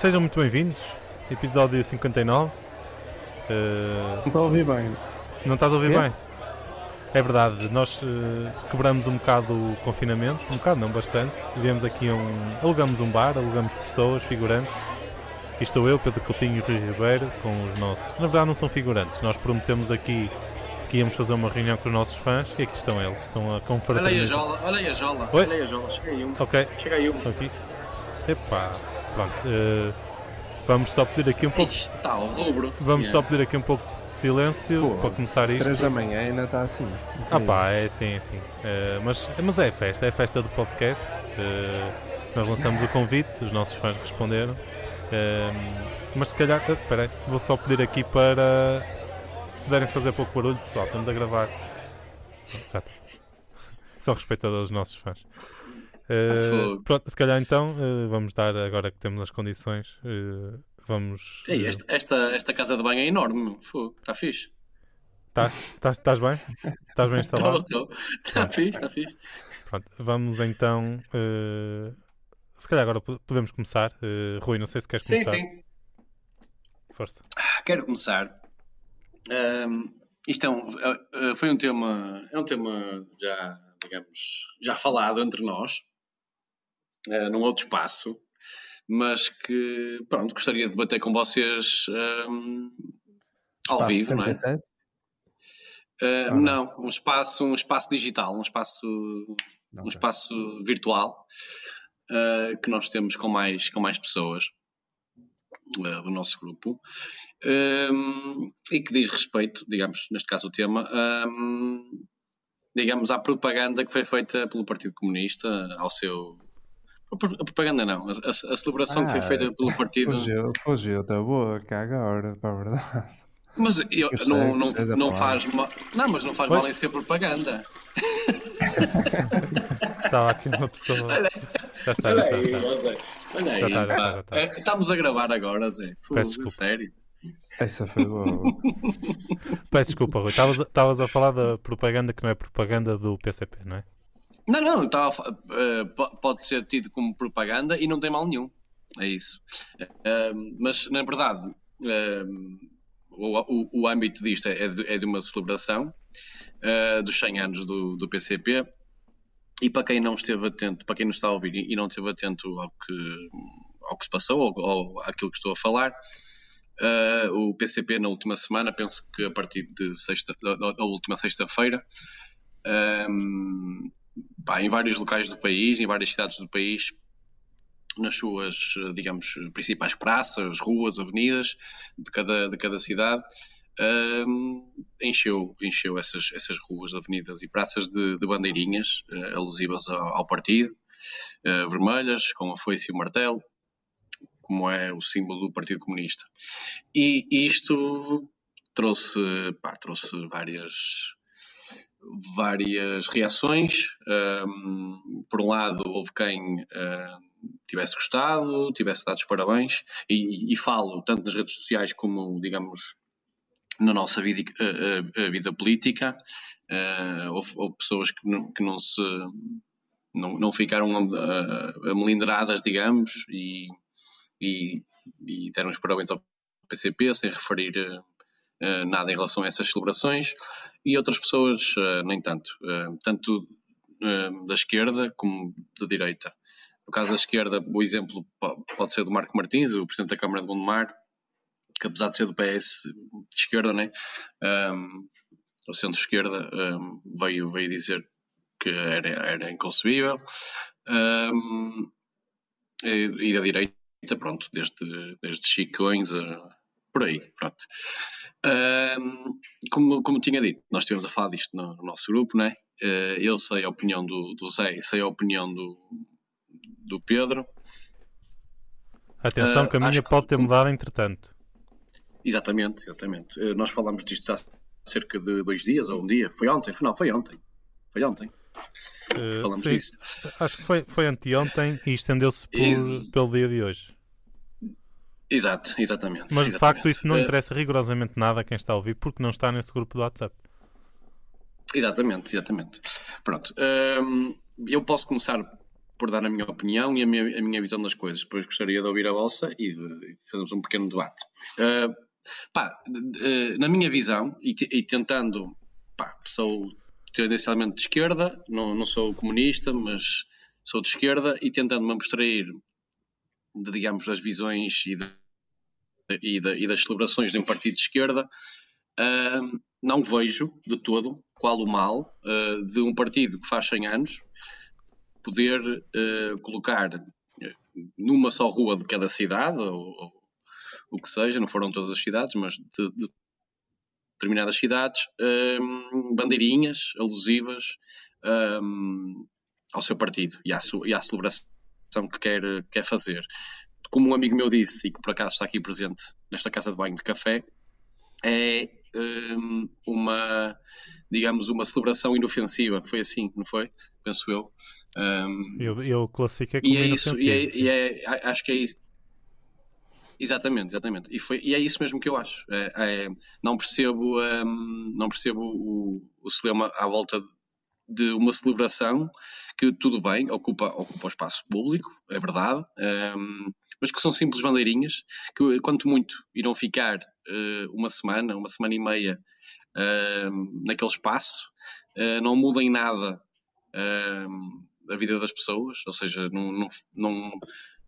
Sejam muito bem-vindos. Episódio 59. Uh, Não estou a ouvir bem. não estás a ouvir É? bem? É verdade, nós eh, quebramos um bocado o confinamento, um bocado não, bastante. Viemos aqui um. alugamos um bar, alugamos pessoas, figurantes. E estou eu, Pedro Coutinho e Rui Ribeiro, com os nossos. Na verdade, não são figurantes, nós prometemos aqui que íamos fazer uma reunião com os nossos fãs e aqui estão eles. Estão a Olha aí a confraternizar. jola, olha aí a jola, Oi? olha aí a jola, chega aí um, Ok, chega aí um. aqui. Epá, pronto. eh, vamos só pedir aqui um pouco. Está ao rubro. Vamos Yeah. só pedir aqui um pouco de silêncio Pô, para começar isto. 3 da manhã ainda está assim. Ah pá, é assim, é assim. Eh, mas, mas é a festa, é a festa do podcast. Eh, nós lançamos o convite, os nossos fãs responderam. Mas se calhar, espera aí, vou só pedir aqui para se puderem fazer pouco barulho, pessoal, estamos a gravar. São respeitadores dos nossos fãs. Fogo. pronto, se calhar então eh, vamos dar, agora que temos as condições, eh, vamos. Ei, esta, esta, esta casa de banho é enorme, está fixe. Estás estás- estás bem? Estás bem instalado? Estou, estou. Está fixe, está fixe. Pronto, vamos então. se calhar agora po- podemos começar. Rui, não sei se queres Sim, começar. sim. Força. Ah, Quero começar. Ahm, isto é um, foi um tema, é um tema já, digamos, já falado entre nós, ah, num outro espaço, mas que, pronto, gostaria de debater com vocês ahm, ao Espaço vivo, não é? 77? Uh, não. não, um espaço, um espaço digital, um espaço, Não, um espaço virtual uh, que nós temos com mais, com mais pessoas uh, do nosso grupo Um, e que diz respeito, digamos, neste caso o tema, um, digamos, à propaganda que foi feita pelo Partido Comunista ao seu. A pro- a propaganda não, a, a- celebração que foi Ah, feita pelo partido. Fugiu, fugiu da boca agora, para a verdade. Mas eu, Eu não, não, não faz mal. Não, mas não faz mal em ser propaganda. Estava aqui uma pessoa. Já está, Olha já aí, está. está. Zé. Olha aí, Já tá, já pá. tá, já tá. É, Estamos a gravar agora, Zé. Fogo, Peço desculpa. sério. Essa foi boa. Peço desculpa, Rui. Estavas a falar da propaganda que não é propaganda do PCP, não é? Não, não, po- pode ser tido como propaganda e não tem mal nenhum. É isso. Eh, mas, na verdade, eh, o, o- o âmbito disto é de, é de uma celebração dos 100 anos do, do PCP. E para quem não esteve atento, para quem nos está a ouvir e não esteve atento ao que, ao que se passou, ou, ou àquilo que estou a falar, o PCP na última semana, penso que a partir de sexta, da, da- última sexta-feira, ehm, pá, em vários locais do país, em várias cidades do país, nas suas, digamos, principais praças, ruas, avenidas de cada, de cada cidade, ehm, encheu, encheu essas, essas ruas, avenidas e praças de, de bandeirinhas eh, alusivas ao, ao partido, eh, vermelhas, com a foice e o martelo, como é o símbolo do Partido Comunista. E isto trouxe, pá, trouxe várias, várias reações. Ahm, por um lado, houve quem ahm, tivesse gostado, tivesse dado os parabéns, e, e falo tanto nas redes sociais como, digamos, na nossa vida, a, a- a vida política. Ah, houve, houve pessoas que não, que não se. Não, não ficaram ah, amelindradas, digamos, e, e, e deram os parabéns ao PCP sem referir nada em relação a essas celebrações e outras pessoas eh, nem tanto, eh, tanto eh, da esquerda como da direita. No caso da esquerda, o exemplo po- pode ser do Marco Martins, o Presidente da Câmara de Gondomar, que apesar de ser do PS de esquerda, né, um, ou centro-esquerda, um, veio, veio dizer que era, era inconcebível. Um, e, e da direita, pronto, desde, desde Chicões a, por aí, pronto. Ahm, como, como tinha dito, nós estivemos a falar disto no, no nosso grupo, né? Eh, eu sei a opinião do, do Zé e sei a opinião do, do Pedro. Atenção, Ah, que a minha pode ter mudado entretanto. Exatamente, exatamente. Eh, nós falámos disto há cerca de dois dias ou um dia. Foi ontem? Não, foi ontem. Foi ontem. Eh, Falamos sim, disso. Acho que foi, foi anteontem e estendeu-se pelo dia de hoje. Exato, exatamente. Mas de exatamente. facto isso não Eh, interessa rigorosamente nada a quem está a ouvir porque não está nesse grupo do WhatsApp. Exatamente, exatamente. Pronto. hum, eu posso começar por dar a minha opinião e a minha, a minha visão das coisas. Depois gostaria de ouvir a vossa e de, de fazermos um pequeno debate. Uh, pá, uh, na minha visão, e, e tentando, pá, sou tendencialmente de esquerda, não, não sou comunista, mas sou de esquerda, e tentando me abstrair de, digamos, das visões e, de, e, de, e das celebrações de um partido de esquerda, uh, não vejo de todo qual o mal uh, de um partido que faz 100 anos poder uh, colocar numa só rua de cada cidade, ou, ou, o que seja, não foram todas as cidades, mas de, de determinadas cidades, um, bandeirinhas alusivas um, ao seu partido e à, e à celebração que quer, quer fazer. Como um amigo meu disse, e que por acaso está aqui presente nesta casa de banho de café, é um, uma, digamos, uma celebração inofensiva. Foi assim, não foi? Penso eu. Um, eu, eu classifiquei como e é isso, e, é, e é, acho que é isso. Exatamente, exatamente. E, foi, e é isso mesmo que eu acho. É, é, não percebo, um, não percebo o, o cinema à volta de uma celebração que, tudo bem, ocupa, ocupa o espaço público, é verdade, um, mas que são simples bandeirinhas que, quanto muito, irão ficar uh, uma semana, uma semana e meia uh, naquele espaço, uh, não mudem nada a vida das pessoas, ou seja, não, não, não,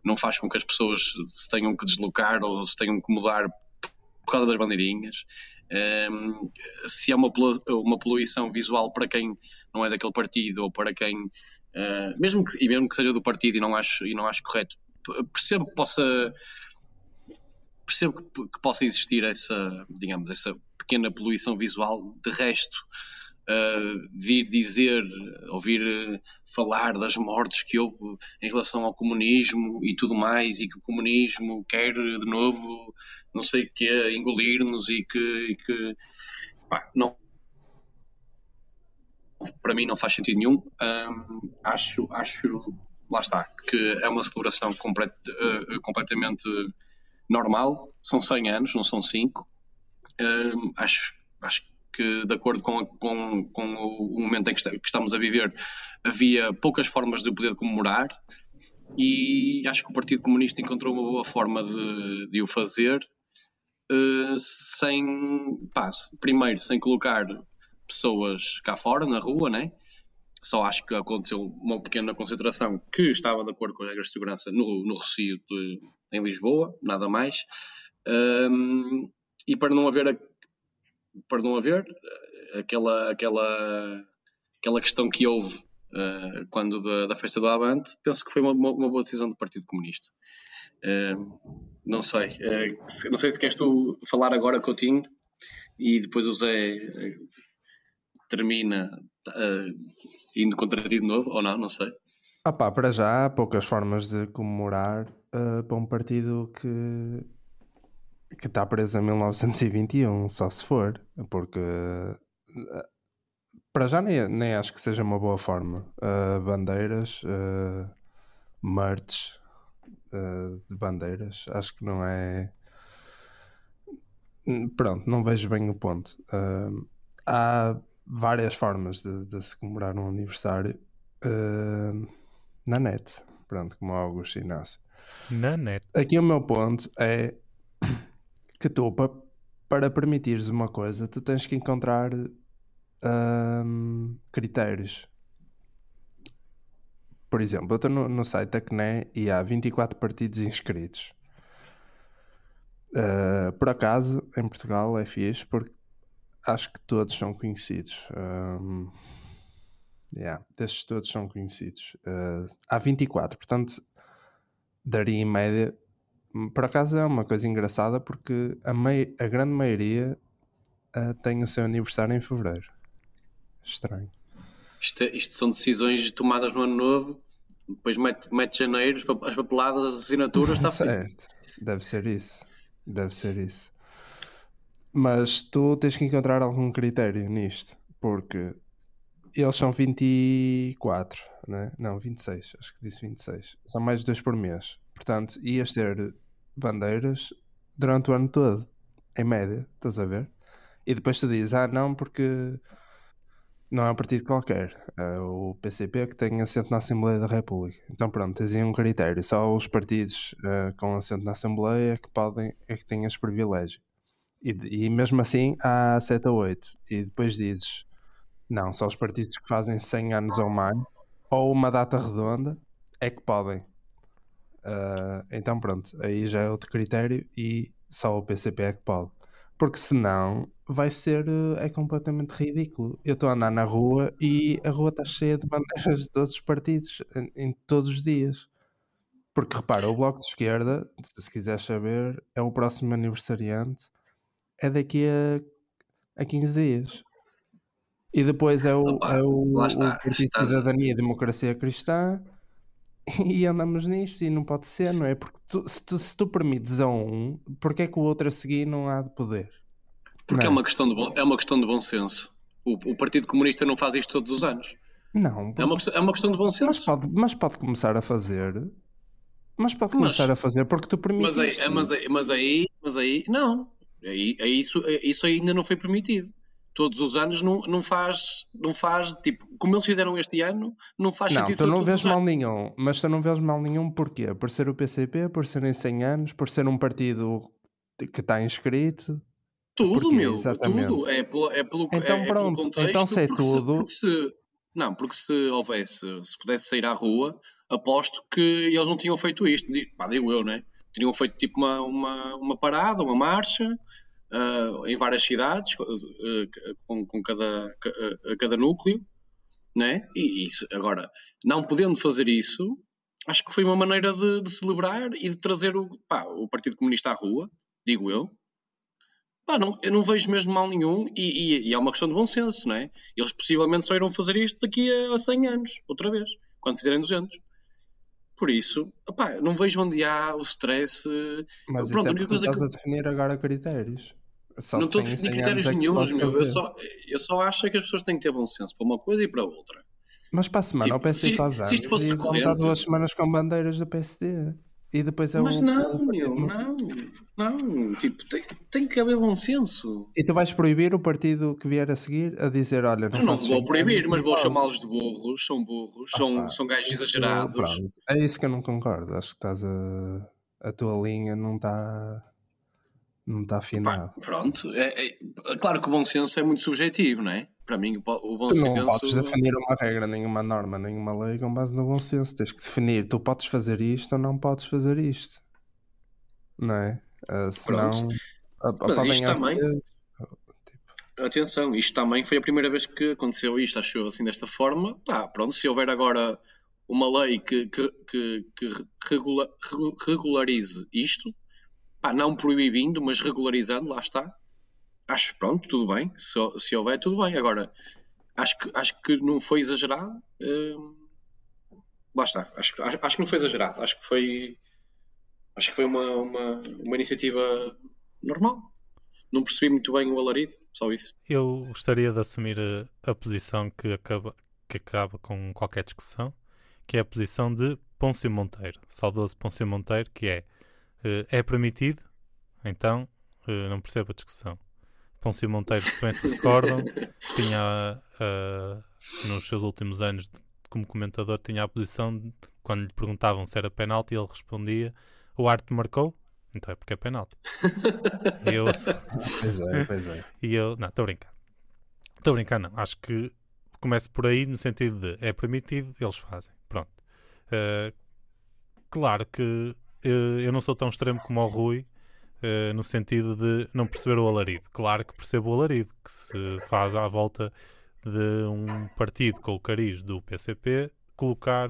não faz com que as pessoas se tenham que deslocar ou se tenham que mudar por causa das bandeirinhas. Um, se há uma, uma poluição visual para quem não é daquele partido ou para quem uh, mesmo que, e mesmo que seja do partido e não acho e não acho correto percebo que possa percebo que, que possa existir essa digamos essa pequena poluição visual. De resto uh, vir dizer ouvir uh, falar das mortes que houve em relação ao comunismo e tudo mais e que o comunismo quer de novo não sei o que engolir-nos e que, e que pá, não para mim não faz sentido nenhum. Um, acho, acho, lá está, que é uma celebração complet, uh, completamente normal. São 100 anos, não são 5. Um, acho, acho que, de acordo com, a, com, com o momento em que, que estamos a viver, havia poucas formas de poder comemorar. E acho que o Partido Comunista encontrou uma boa forma de, de o fazer, uh, sem, pá, primeiro, sem colocar pessoas cá fora, na rua, né? Só acho que aconteceu uma pequena concentração que estava de acordo com as regras de segurança no, no Rocio de, em Lisboa, nada mais. Um, e para não haver, para não haver eh, aquela, aquela, aquela questão que houve uh, quando da, da, festa do Avante, penso que foi uma, uma boa decisão do Partido Comunista. Uh, não sei, uh, não sei se queres tu falar agora, Coutinho, e depois o Zé termina uh, indo contra ti de novo, ou não, não sei. Ah pá, para já há poucas formas de comemorar uh, para um partido que que está preso em 1921, só se for, porque uh, para já nem, nem acho que seja uma boa forma. Uh, bandeiras, uh, merch de bandeiras, acho que não é. Pronto, não vejo bem o ponto. há várias formas de, de se comemorar um aniversário uh, na net. Pronto, como o Augusto Inácio. Na net. Aqui o meu ponto é que tu, para, para permitires uma coisa, tu tens que encontrar um, critérios. Por exemplo, eu estou no, no site da CNE e há 24 partidos inscritos. Uh, por acaso, em Portugal é fixe porque acho que todos são conhecidos. Um, yeah, destes todos são conhecidos. Uh, há 24, portanto, daria em média. Por acaso é uma coisa engraçada porque a, mei, a grande maioria uh, tem o seu aniversário em fevereiro. Estranho. Isto, é, isto, são decisões tomadas no ano novo, depois mete, mete janeiro, as papeladas, as assinaturas, está certo. Deve ser isso. Deve ser isso. Mas tu tens que encontrar algum critério nisto, porque eles são 24, né? não, 26, acho que disse 26. São mais de dois por mês. Portanto, ias ter bandeiras durante o ano todo, em média, estás a ver? E depois tu dizes, ah, não, porque Não é um partido qualquer. É o PCP que tem assento na Assembleia da República. Então pronto, tens aí um critério. Só os partidos uh, com assento na Assembleia é que podem, é que têm esse privilégio. E, e mesmo assim há 7 ou 8. E depois dizes, não, só os partidos que fazem 100 anos ou mais, ou uma data redonda, é que podem. Uh, então pronto, aí já é outro critério e só o PCP é que pode. Porque senão vai ser é completamente ridículo. Eu estou a andar na rua e a rua está cheia de bandeiras de todos os partidos em, em, todos os dias. Porque repara, o Bloco de Esquerda, se quiseres saber, é o próximo aniversariante, é daqui a, a 15 dias. E depois é o, Opa, é o, está, o Partido de Cidadania e Democracia Cristã e andamos nisto e não pode ser, não é? Porque tu, se, tu, se tu permites a um, porque é que o outro a seguir não há de poder? Porque é uma, questão de bom, é uma questão de bom senso. O, o Partido Comunista não faz isto todos os anos. Não. É, uma, é uma questão de bom senso. Mas pode, mas pode começar a fazer. Mas pode começar mas, a fazer porque tu permites. Mas aí, mas aí, mas aí, mas aí não. Aí, aí, isso, isso ainda não foi permitido todos os anos não, não faz, não faz, tipo, como eles fizeram este ano, não faz não, sentido. Não, tu não vês mal anos. nenhum, mas tu não vês mal nenhum porquê? Por ser o PCP, por serem 100 anos, por ser um partido que está inscrito. Tudo, porquê? meu, Exatamente. tudo. É pelo, é pelo, então, é, pronto, é pelo contexto. Então, sei porque tudo. Se, porque se, não, porque se houvesse, se pudesse sair à rua, aposto que eles não tinham feito isto. Pá, digo eu, né? Teriam feito tipo uma, uma, uma parada, uma marcha, uh, em várias cidades, uh, com, com, cada, cada núcleo, né? E isso, agora, não podendo fazer isso, acho que foi uma maneira de, de celebrar e de trazer o, pá, o Partido Comunista à rua, digo eu. Pá, não, eu não vejo mesmo mal nenhum e, e, e, é uma questão de bom senso, não é? Eles possivelmente só irão fazer isto daqui a, a 100 anos, outra vez, quando fizerem 200. Por isso, opá, não vejo onde há o stress. Mas Pronto, isso é porque estás que... a definir agora critérios. Só não estou a definir critérios é nenhums, meu. Eu só, eu só acho que as pessoas têm que ter bom senso para uma coisa e para outra. Mas para a semana tipo, o PSD se, faz anos se isto fosse e corrente... duas semanas com bandeiras do PSD. E depois é Mas o, não, o meu, não, não. Tipo, tem, tem que haver bom senso. E tu vais proibir o partido que vier a seguir a dizer: olha, não, não vou proibir, mas vou chamá-los de burros, são burros, ah, são, são gajos exagerados. É isso que eu não concordo. Acho que estás a. A tua linha não está não está afinado. Pronto, é, é, claro que o bom senso é muito subjetivo, não é? Para mim, o bom tu senso. Não podes definir uma regra, nenhuma norma, nenhuma lei com base no bom senso. Tens que definir, tu podes fazer isto ou não podes fazer isto, não é? Uh, senão. Mas isto também. Vezes, tipo... Atenção, isto também foi a primeira vez que aconteceu isto, achou assim desta forma. Pá, pronto, se houver agora uma lei que, que, que, que regula, regularize isto, pá, não proibindo, mas regularizando, lá está. Acho pronto, tudo bem. Se, se houver, tudo bem. Agora, acho que, acho que não foi exagerado. Hum, lá está. Acho, acho, acho, que não foi exagerado. Acho que foi. Acho que foi uma, uma, uma iniciativa normal. Não percebi muito bem o alarido, só isso. Eu gostaria de assumir a, a posição que acaba, que acaba com qualquer discussão, que é a posição de Pôncio Monteiro, saudoso Pôncio Monteiro, que é é permitido? Então, uh, não percebo a discussão. Pôncio Monteiro, se bem se recordam, tinha, uh, nos seus últimos anos de, como comentador, tinha a posição de, quando lhe perguntavam se era penalti, ele respondia: O arte marcou? Então é porque é penalti. e eu, pois é, pois é. E eu, não, estou a brincar. Estou a brincar, não. Acho que começo por aí no sentido de é permitido, eles fazem. Pronto. Uh, claro que eu não sou tão extremo como o Rui, uh, no sentido de não perceber o alarido. Claro que percebo o alarido, que se faz à volta de um partido com o cariz do PCP colocar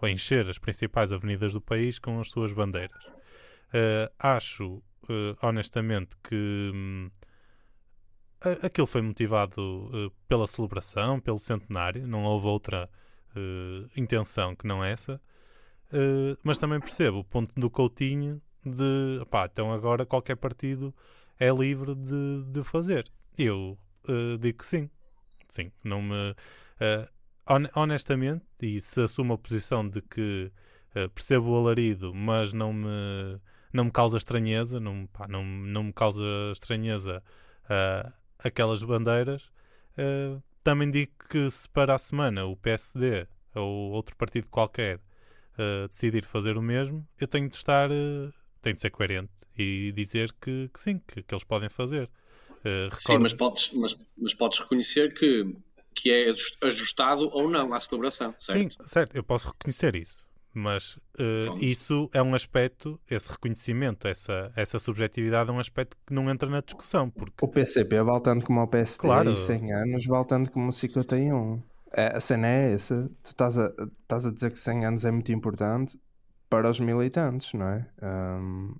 ou encher as principais avenidas do país com as suas bandeiras. Uh, acho, uh, honestamente, que hum, aquilo foi motivado pela celebração, pelo centenário, não houve outra intenção que não essa. Uh, mas também percebo o ponto do Coutinho de pá, então agora qualquer partido é livre de, de fazer. Eu uh, digo que sim. Sim, não me. Uh, honestamente, e se assumo a posição de que percebo o alarido, mas não me, não me causa estranheza, não, pá, não, não me causa estranheza aquelas bandeiras, também digo que se para a semana o PSD ou outro partido qualquer uh, decidir fazer o mesmo, eu tenho de estar, uh, tenho de ser coerente e dizer que, que sim, que, que, eles podem fazer. Uh, recordo... Sim, mas podes, mas, mas podes reconhecer que, que é ajustado ou não à celebração, certo? Sim, certo, eu posso reconhecer isso. Mas uh, isso é um aspecto, esse reconhecimento, essa, essa subjetividade é um aspecto que não entra na discussão. Porque... O PCP vale tanto como o PSD claro. e 100 anos vale tanto como o 51. É, a cena é essa. Tu estás a, estás a dizer que 100 anos é muito importante para os militantes, não é? Um,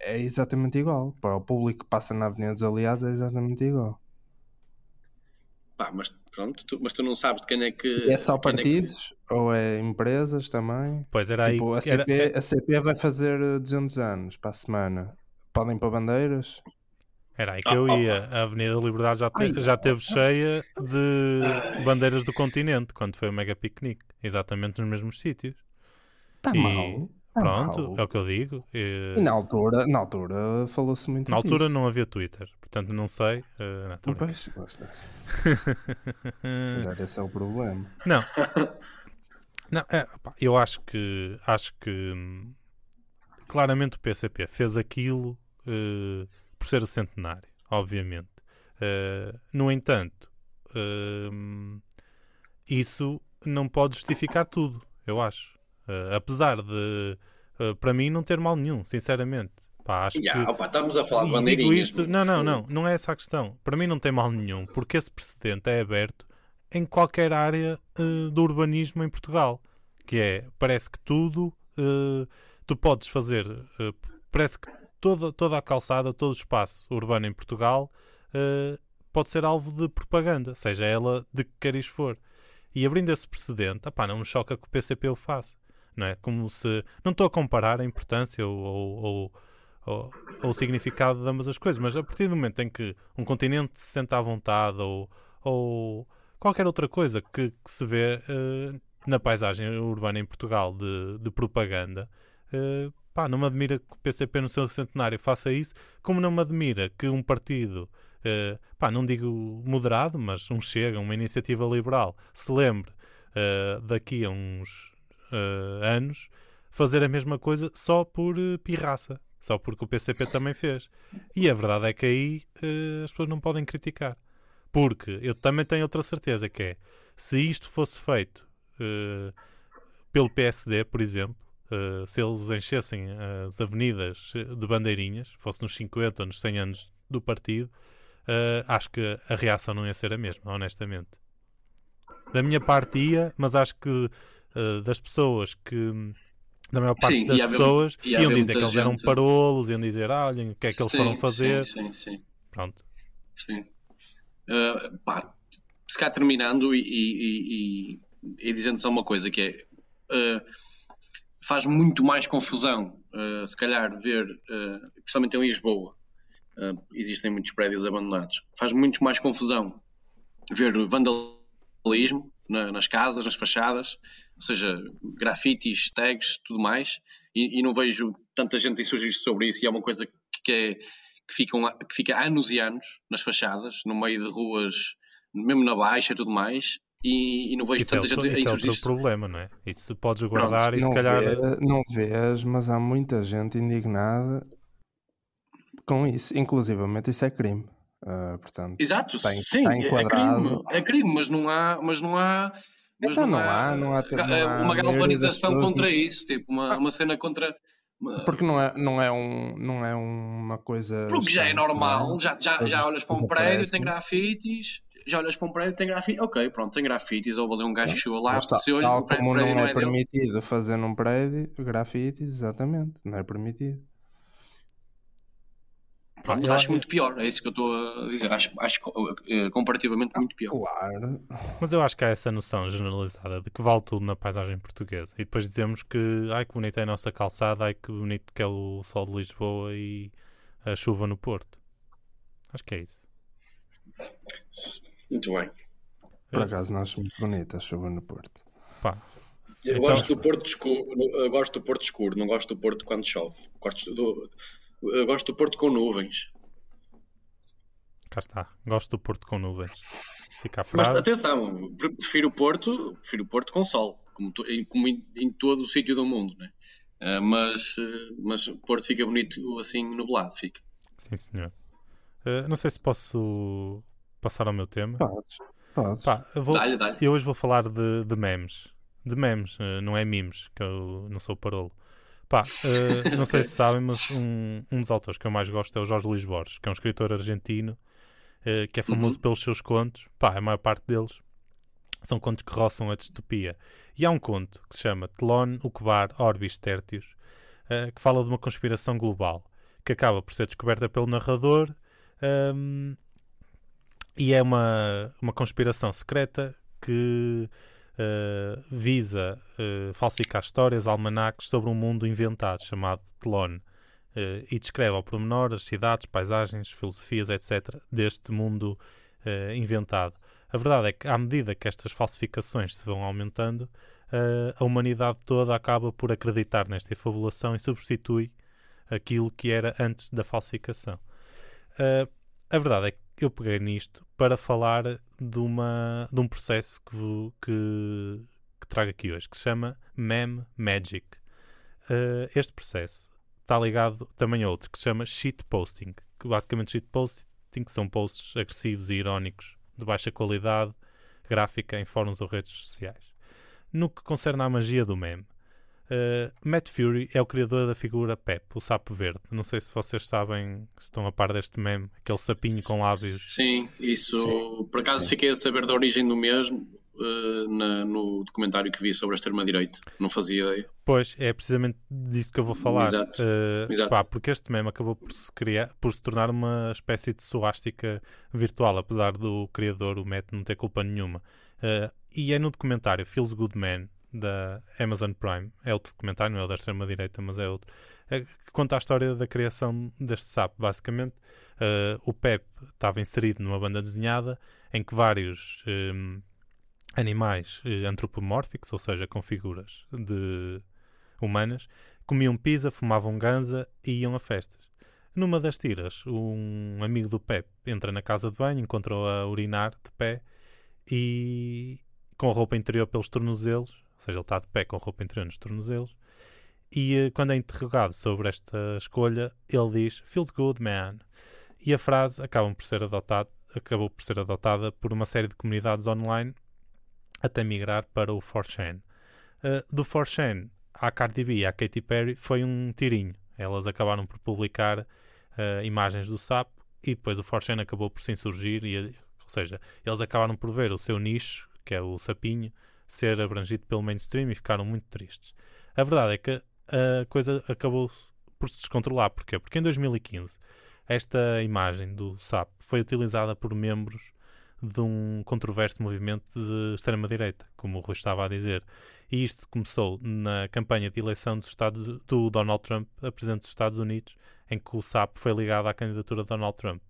é exatamente igual. Para o público que passa na Avenida dos Aliados é exatamente igual. Pá, mas pronto, tu, mas tu não sabes de quem é que. E é só partidos é que... ou é empresas também? Pois era tipo, aí. A CP, era... a CP vai fazer 200 anos para a semana. Podem para bandeiras? Era aí que eu ia. A Avenida da Liberdade já, te, já teve cheia de bandeiras do continente quando foi o Mega Piquenique. Exatamente nos mesmos sítios. Está e... mal. Pronto, é o que eu digo. E, na altura, na altura falou-se muito Na altura disso. não havia Twitter, portanto não sei. Uh, na altura. Pois, esse é o problema. Não. Não, é, pá, eu acho que acho que claramente o PCP fez aquilo uh, por ser o centenário, obviamente. Uh, no entanto, isso não pode justificar tudo, eu acho. Uh, apesar de, uh, para mim, não ter mal nenhum, sinceramente. Pá, acho yeah, que... opa, estamos a falar de bandeirinhas. Isto... Não, não, não, não é essa a questão. Para mim não tem mal nenhum, porque esse precedente é aberto em qualquer área uh, do urbanismo em Portugal. Que é, parece que tudo tu podes fazer, parece que toda, toda a calçada, todo o espaço urbano em Portugal pode ser alvo de propaganda, seja ela de que queres for. E abrindo esse precedente, não me choca que o PCP o faça não é? Como se. Não estou a comparar a importância ou, ou, ou, ou, o significado de ambas as coisas, mas a partir do momento em que um continente se senta à vontade ou, ou qualquer outra coisa que, que se vê uh, na paisagem urbana em Portugal de, de propaganda, uh, pá, não me admira que o PCP no seu centenário faça isso, como não me admira que um partido. Uh, pá, não digo moderado, mas um Chega, uma iniciativa liberal, se lembre uh, daqui a uns uh, anos fazer a mesma coisa só por pirraça, só porque o PCP também fez. E a verdade é que aí as pessoas não podem criticar. Porque eu também tenho outra certeza que é se isto fosse feito pelo PSD, por exemplo, se eles enchessem as avenidas de bandeirinhas, fosse nos 50 ou nos 100 anos do partido, acho que a reação não ia ser a mesma, honestamente. Da minha parte ia, mas acho que uh, das pessoas que da maior parte sim, das pessoas iam dizer que eles eram parolos, iam dizer, ah, olhem, o que é que eles sim, foram fazer. Sim, sim, sim. Pronto. Sim. Uh, pá, se cá terminando e, e, e, e, dizendo só uma coisa que é uh, faz muito mais confusão, uh, se calhar, ver, principalmente em Lisboa, existem muitos prédios abandonados, faz muito mais confusão ver vandalismo na, nas casas, nas fachadas, ou seja, grafites, tags, tudo mais, e, e não vejo tanta gente insurgir sobre isso, e é uma coisa que, é, que, que fica anos e anos nas fachadas, no meio de ruas, mesmo na baixa e tudo mais, e, e, não vejo isso tanta é outro, gente isso é outro problema, não é? Isso podes guardar Pronto, e se calhar. Vê, não vês, mas há muita gente indignada com isso. Inclusivamente, isso é crime. Uh, portanto, Exato, sim, é crime, é crime, mas não há, mas não há, mas então não, há, não há, não há uma galvanização contra isso, tipo uma, ah. uma cena contra porque não é, não é, um, não é uma coisa. Porque já é normal, já, já, já olhas para um prédio, tem grafites, já olhas para um prédio, tem grafites, ok, pronto, tem grafites, ou ali um gajo que chegou lá, está, se olha, o prédio, como não, não é, é permitido dele. fazer num prédio, grafites, exatamente, não é permitido. Pronto, mas acho muito pior, é isso que eu estou a dizer. Acho, acho eh, comparativamente muito pior. Claro. Mas eu acho que há essa noção generalizada de que vale tudo na paisagem portuguesa. E depois dizemos que, ai que bonita é a nossa calçada, ai que bonito que é o sol de Lisboa e a chuva no Porto. Acho que é isso. Muito bem. Por acaso não acho muito bonita a chuva no Porto. Pá. Eu então... gosto do Porto escuro, eu gosto do Porto escuro, não gosto do Porto quando chove. Gosto do, eu gosto do Porto com nuvens. Cá está. Gosto do Porto com nuvens. fica. Mas atenção, prefiro o Porto, prefiro o Porto com sol, como, to, em, como em, em, todo o sítio do mundo, né? Uh, mas, uh, mas o Porto fica bonito assim nublado, fica. Sim, senhor. Uh, não sei se posso passar ao meu tema. Podes, podes. Pá, eu, vou, dá-lhe, dá-lhe. eu hoje vou falar de, de memes. De memes, não é memes, que eu não sou parolo. Pá, não sei se sabem, mas um, um dos autores que eu mais gosto é o Jorge Luís Borges, que é um escritor argentino uh, que é famoso uhum. pelos seus contos. Pá, a maior parte deles são contos que roçam a distopia. E há um conto que se chama Telon, Ucubar, Orbis Tertius, uh, que fala de uma conspiração global, que acaba por ser descoberta pelo narrador um, e é uma, uma conspiração secreta que uh, visa uh, falsificar histórias, almanacs sobre um mundo inventado chamado Telon. Uh, e descreve ao pormenor as cidades, paisagens, filosofias, etc., deste mundo inventado. A verdade é que, à medida que estas falsificações se vão aumentando, a humanidade toda acaba por acreditar nesta infabulação e substitui aquilo que era antes da falsificação. a verdade é que eu peguei nisto para falar de, uma, de um processo que, que, que trago aqui hoje, que se chama Meme Magic. este processo está ligado também a outro que se chama shitposting, que basicamente shitposting são posts agressivos e irónicos de baixa qualidade gráfica em fóruns ou redes sociais. No que concerne à magia do meme, uh, Matt Fury é o criador da figura Pep, o sapo verde. Não sei se vocês sabem, estão a par deste meme, aquele sapinho com lábios. Sim, isso. Sim. Por acaso fiquei a saber da origem do mesmo uh, na, no documentário que vi sobre a extrema-direita. Não fazia ideia. Pois, é precisamente disso que eu vou falar. Exato. Uh, Exato. Pá, porque este meme acabou por se, criar, por se tornar uma espécie de suástica virtual, apesar do criador, o Matt, não ter culpa nenhuma. E é no documentário Feels Good Man, da Amazon Prime. É outro documentário, não é da extrema-direita, mas é outro. É, que conta a história da criação deste sapo. Basicamente, uh, o Pep estava inserido numa banda desenhada em que vários um, animais eh, antropomórficos, ou seja, com figuras de humanas, comiam pizza, fumavam ganza e iam a festas. Numa das tiras, um amigo do Pep entra na casa de banho, encontrou a urinar de pé e com a roupa interior pelos tornozelos, seja, ele está de pé com a roupa interior nos tornozelos, e eh, quando é interrogado sobre esta escolha, ele diz Feels good, man. E a frase acaba por ser acabou por ser adotada por uma série de comunidades online até migrar para o 4chan. Uh, do 4chan à Cardi B e à Katy Perry foi um tirinho. Elas acabaram por publicar uh, imagens do sapo e depois o 4chan acabou por se insurgir, e, ou seja, eles acabaram por ver o seu nicho, que é o sapinho, ser abrangido pelo mainstream e ficaram muito tristes. A verdade é que a coisa acabou por se descontrolar. Porquê? Porque em 2015 esta imagem do sapo foi utilizada por membros de um controverso movimento de extrema-direita, como o Rui estava a dizer. E isto começou na campanha de eleição dos Estados, do Donald Trump a presidente dos Estados Unidos, em que o SAP foi ligado à candidatura de Donald Trump,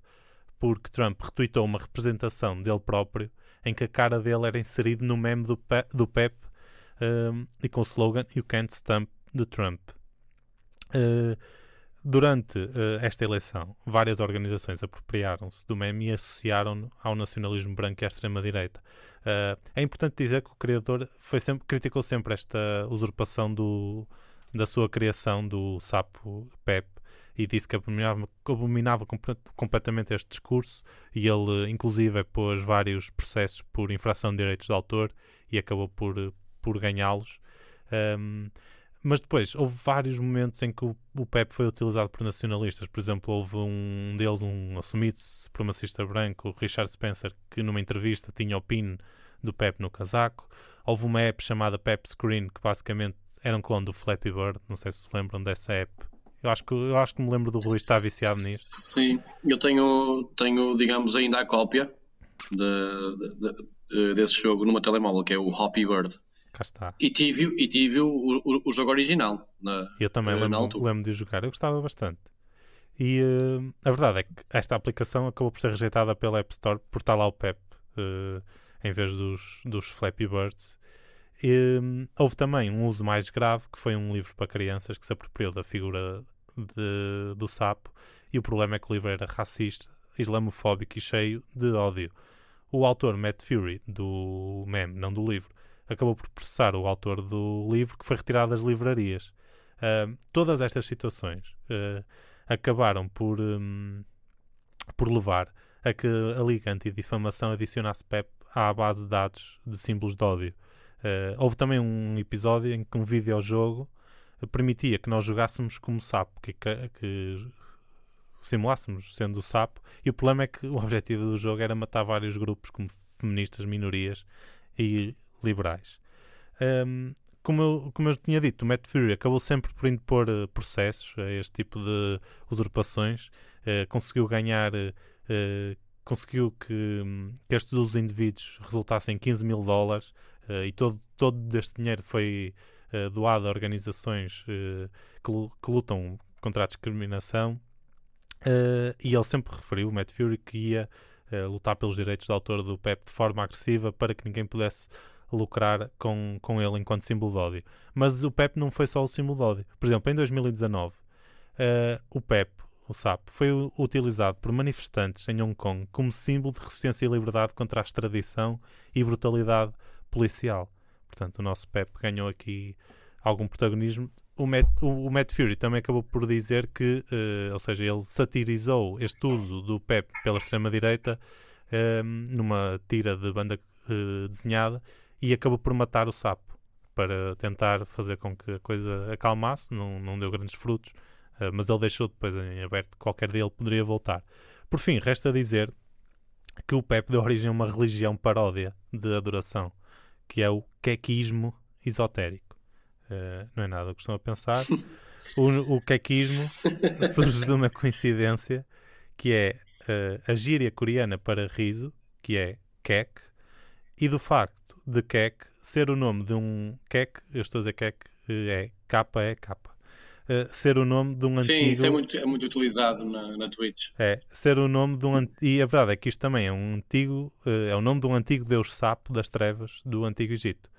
porque Trump retweetou uma representação dele próprio em que a cara dele era inserida no meme do, Pe do Pep um, e com o slogan You can't stump the Trump. Uh, Durante uh, esta eleição, várias organizações apropriaram-se do meme e associaram-no ao nacionalismo branco e à extrema-direita. Uh, é importante dizer que o criador foi sempre, criticou sempre esta usurpação do, da sua criação do sapo Pep e disse que abominava, completamente este discurso e ele, inclusive, pôs vários processos por infração de direitos de autor e acabou por, por ganhá-los. Um, mas depois, houve vários momentos em que o, o PEP foi utilizado por nacionalistas. Por exemplo, houve um deles, um assumido supremacista branco, Richard Spencer, que numa entrevista tinha o pin do PEP no casaco. Houve uma app chamada Pep Screen, que basicamente era um clone do Flappy Bird. Não sei se se lembram dessa app. Eu acho que, eu acho que me lembro do Rui estar viciado nisso. Sim, eu tenho, tenho digamos, ainda a cópia de, de, de, desse jogo numa telemóvel, que é o Hoppy Bird. Cá está. E tive, e tive o, o, o jogo original. Na, eu também lembro, lembro de jogar, eu gostava bastante. E uh, a verdade é que esta aplicação acabou por ser rejeitada pela App Store por estar lá o Pep uh, em vez dos, dos Flappy Birds. E, um, houve também um uso mais grave que foi um livro para crianças que se apropriou da figura de, do sapo. E o problema é que o livro era racista, islamofóbico e cheio de ódio. o autor Matt Fury, do meme, não do livro, acabou por processar o autor do livro que foi retirado das livrarias. Uh, todas estas situações uh, acabaram por, um, por levar a que a Liga Anti-Difamação adicionasse PEP à base de dados de símbolos de ódio. Uh, houve também um episódio em que um videojogo permitia que nós jogássemos como sapo, que, que simulássemos sendo o sapo, e o problema é que o objetivo do jogo era matar vários grupos como feministas, minorias e liberais. Um, como, eu, como eu tinha dito, o Matt Fury acabou sempre por impor uh, processos a este tipo de usurpações, uh, conseguiu ganhar, uh, conseguiu que, que, estes usos indivíduos resultassem em 15 mil dólares e todo, todo este dinheiro foi doado a organizações que, que lutam contra a discriminação Uh, e ele sempre referiu, o Matt Fury, que ia uh, lutar pelos direitos de autor do Pep de forma agressiva para que ninguém pudesse lucrar com, com ele enquanto símbolo de ódio. Mas o Pep não foi só o símbolo de ódio. Por exemplo, em 2019, uh, eh, o Pep, o sapo, foi utilizado por manifestantes em Hong Kong como símbolo de resistência e liberdade contra a extradição e brutalidade policial. Portanto, o nosso Pep ganhou aqui algum protagonismo o Matt, o, Matt Fury também acabou por dizer que, uh, ou seja, ele satirizou este uso do Pep pela extrema-direita uh, numa tira de banda uh, desenhada e acabou por matar o sapo para tentar fazer com que a coisa acalmasse. Não, não deu grandes frutos, eh, mas ele deixou depois em aberto que qualquer dia ele poderia voltar. Por fim, resta dizer que o Pep deu origem a uma religião paródia de adoração, que é o quequismo esotérico. Uh, não é nada o que estão a pensar. o, o quequismo surge de uma coincidência que é uh, a gíria coreana para riso, que é kek, e do facto de kek ser o nome de um kek, eu estou a dizer kek, eh, é é capa. Uh, ser o nome de um Sim, antigo. Sim, isso é muito, é muito utilizado na, na Twitch. É, ser o nome de um. E a verdade é que isto também é um antigo. Uh, é o nome de um antigo deus sapo das trevas do Antigo Egito.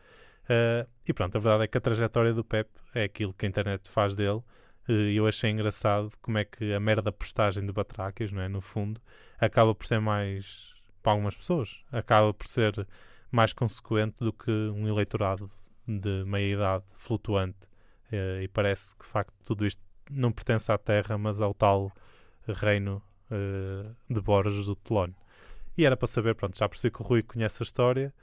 Uh, e pronto, a verdade é que a trajetória do Pep é aquilo que a internet faz dele. Eh, e eu achei engraçado como é que a merda postagem de Batráquios, não é? No fundo, acaba por ser mais. para algumas pessoas, acaba por ser mais consequente do que um eleitorado de meia idade flutuante. Uh, e parece que de facto tudo isto não pertence à Terra, mas ao tal reino uh, de Borges do Telone. E era para saber, pronto, já percebi que o Rui conhece a história.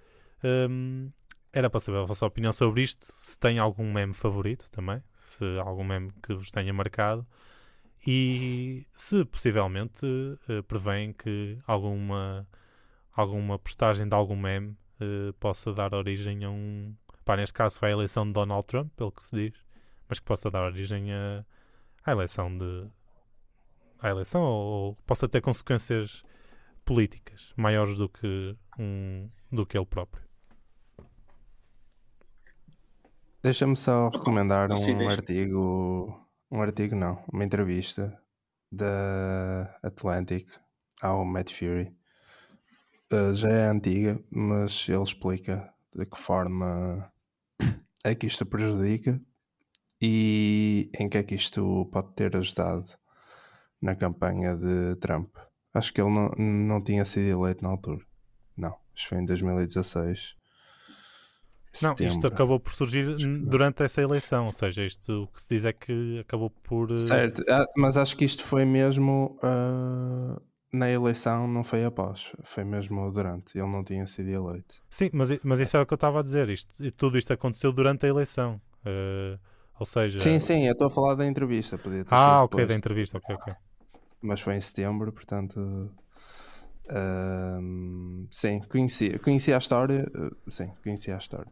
Um, era para saber a vossa opinião sobre isto, se tem algum meme favorito também, se algum meme que vos tenha marcado e se possivelmente uh, prevêem que alguma, alguma postagem de algum meme uh, possa dar origem a um. Pá, neste caso foi a eleição de Donald Trump, pelo que se diz, mas que possa dar origem a, à eleição de. à eleição ou, ou possa ter consequências políticas maiores do que, um, do que ele próprio. Deixa-me só recomendar um artigo, um artigo não, uma entrevista da Atlantic ao Matt Fury. Uh, já é antiga, mas ele explica de que forma é que isto prejudica e em que é que isto pode ter ajudado na campanha de Trump. Acho que ele não, não tinha sido eleito na altura. Não, isto foi em 2016 não, isto acabou por surgir durante essa eleição, ou seja, isto o que se diz é que acabou por. Eh, certo, ah, mas acho que isto foi mesmo uh, na eleição, não foi após, foi mesmo durante, ele não tinha sido eleito. Sim, mas, mas isso é o que eu estava a dizer, isto, tudo isto aconteceu durante a eleição, uh, ou seja. Sim, sim, eu estou a falar da entrevista, podia ter Ah, ok, da entrevista, ok, ok. Mas foi em setembro, portanto. Uh, sim, conhecia, conhecia a história, sim, conhecia a história.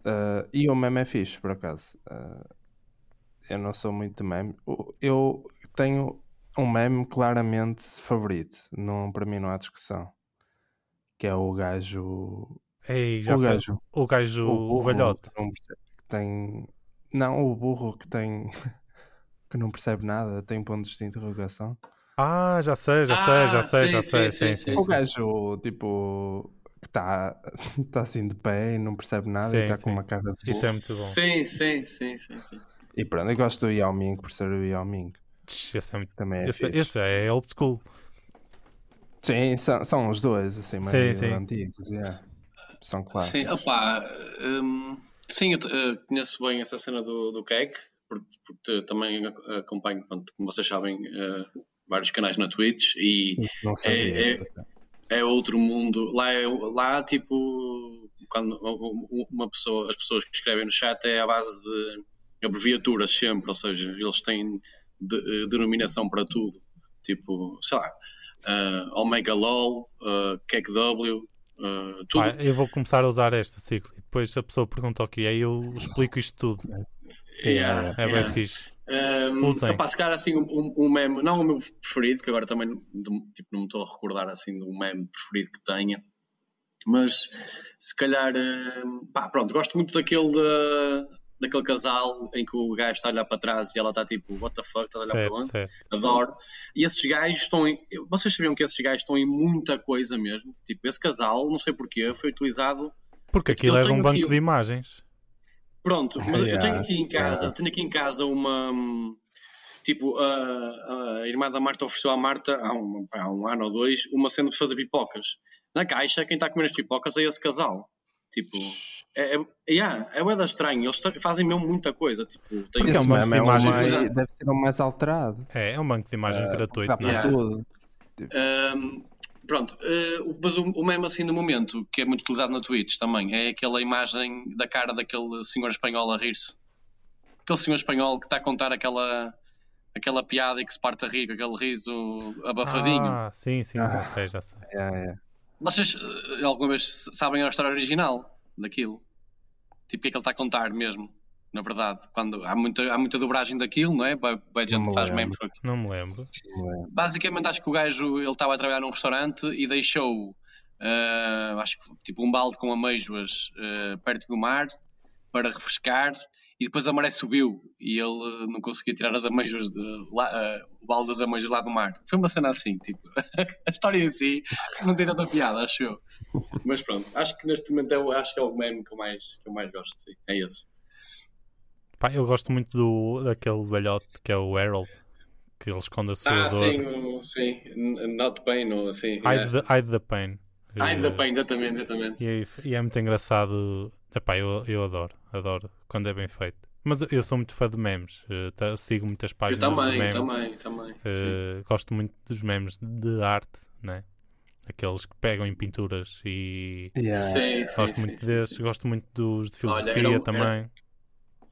Uh, e o meme é fixe, por acaso. Uh, eu não sou muito de meme. Eu tenho um meme claramente favorito. Não, para mim não há discussão. Que é o gajo. Ei, já o sei. gajo. O gajo, o, burro, o velhote. Não, tem... não, o burro que tem. que não percebe nada, tem pontos de interrogação. Ah, já sei, já sei, já ah, sei, sim, já sei. Sim, sim, sim, o gajo, tipo que está tá assim de pé e não percebe nada sim, e está com uma cara de Isso é muito bom. Sim, sim, sim, sim, sim. E pronto, eu gosto do Yao Ming por ser o Yao Ming. Esse é muito... Também é esse, esse é old school. Sim, são, são os dois, assim, Sim, sim. antigos, yeah. São clássicos. Sim, opá, hum, sim, eu eh, conheço bem essa cena do, do Cake, porque, porque também ac- acompanho, pronto, como vocês sabem, eh, vários canais na Twitch e sabia. é- é outro mundo. Lá, é, lá tipo, quando uma pessoa, as pessoas que escrevem no chat é à base de abreviaturas sempre, ou seja, eles têm de- eh, denominação para tudo. Tipo, sei lá, eh, Omega LOL, uh, CakeW, eh, tudo. Eu vou começar a usar esta ciclo e depois a pessoa pergunta o que é e eu explico isto tudo. Yeah, É bem yeah. fixe. Um, Usem. se calhar, assim, um, um- meme, não o meu preferido, que agora também não- tipo, não me estou a recordar assim de um meme preferido que tenha, mas se calhar, um, pá, pronto, gosto muito daquele, da- daquele casal em que o gajo está a olhar para trás e ela está tipo, what the fuck, está a olhar para Certo, onde? certo. Adoro. E esses gajos estão em. Vocês sabiam que esses gajos estão em muita coisa mesmo? Tipo, esse casal, não sei porquê, foi utilizado Porque aquilo Eu era um banco aqui- de imagens. Pronto, mas eu Yeah, tenho aqui em casa, yeah. tenho aqui em casa uma tipo a, a irmã da Marta ofereceu à Marta há um, há um ano ou dois uma cena de fazer pipocas. Na caixa, quem está a comer as pipocas é esse casal. Tipo, é, é, yeah, é bué estranho, eles fazem mesmo muita coisa. Tipo, tem Porque é um banco meme de é o imagens. mais, deve ser o mais alterado. É, é um banco de imagens Ah, gratuito, não é? tudo. Hum, pronto, eh, o- mas o, o meme assim no momento, que é muito utilizado na Twitch também, é aquela imagem da cara daquele senhor espanhol a rir-se. Aquele senhor espanhol que está a contar aquela, aquela piada e que se parte a rir com aquele riso abafadinho. Ah, sim, sim, já Ah. sei, já sei. Yeah, yeah. Vocês eh, alguma vez sabem a história original daquilo? Tipo, o que é que ele está a contar mesmo? Na verdade, quando há muita, há muita dobragem daquilo, não é? Boa gente Não me faz lembro. memes com aquilo. Não me lembro. Basicamente, acho que o gajo ele estava a trabalhar num restaurante e deixou ah, acho que tipo um balde com amêijoas ah, perto do mar para refrescar e depois a maré subiu e ele não conseguia tirar as amêijoas de lá, ah, o balde das amêijoas lá do mar. Foi uma cena assim, tipo, a história em si não tem tanta piada, acho eu. Mas pronto, acho que neste momento é, o- acho que é o meme que eu mais, que eu mais gosto, sim. É esse. Pá, eu gosto muito do, daquele velhote que é o Harold, que ele esconde a sua Ah, dor. sim, sim, not pain, ou assim. Hide, yeah. the, hide the Pain. Hide the pain, exatamente, exatamente. E é, e é muito engraçado. Epá, eu, eu adoro, adoro quando é bem feito. Mas eu sou muito fã de memes. eh, tá- sigo muitas Eu páginas de também, memes. também, também. Eh, sim. gosto muito dos memes de arte, né? Aqueles que pegam em pinturas e Yeah. Sim, sim, gosto sim, muito sim, desses. sim. Gosto muito dos de Olha, filosofia era um- era- também.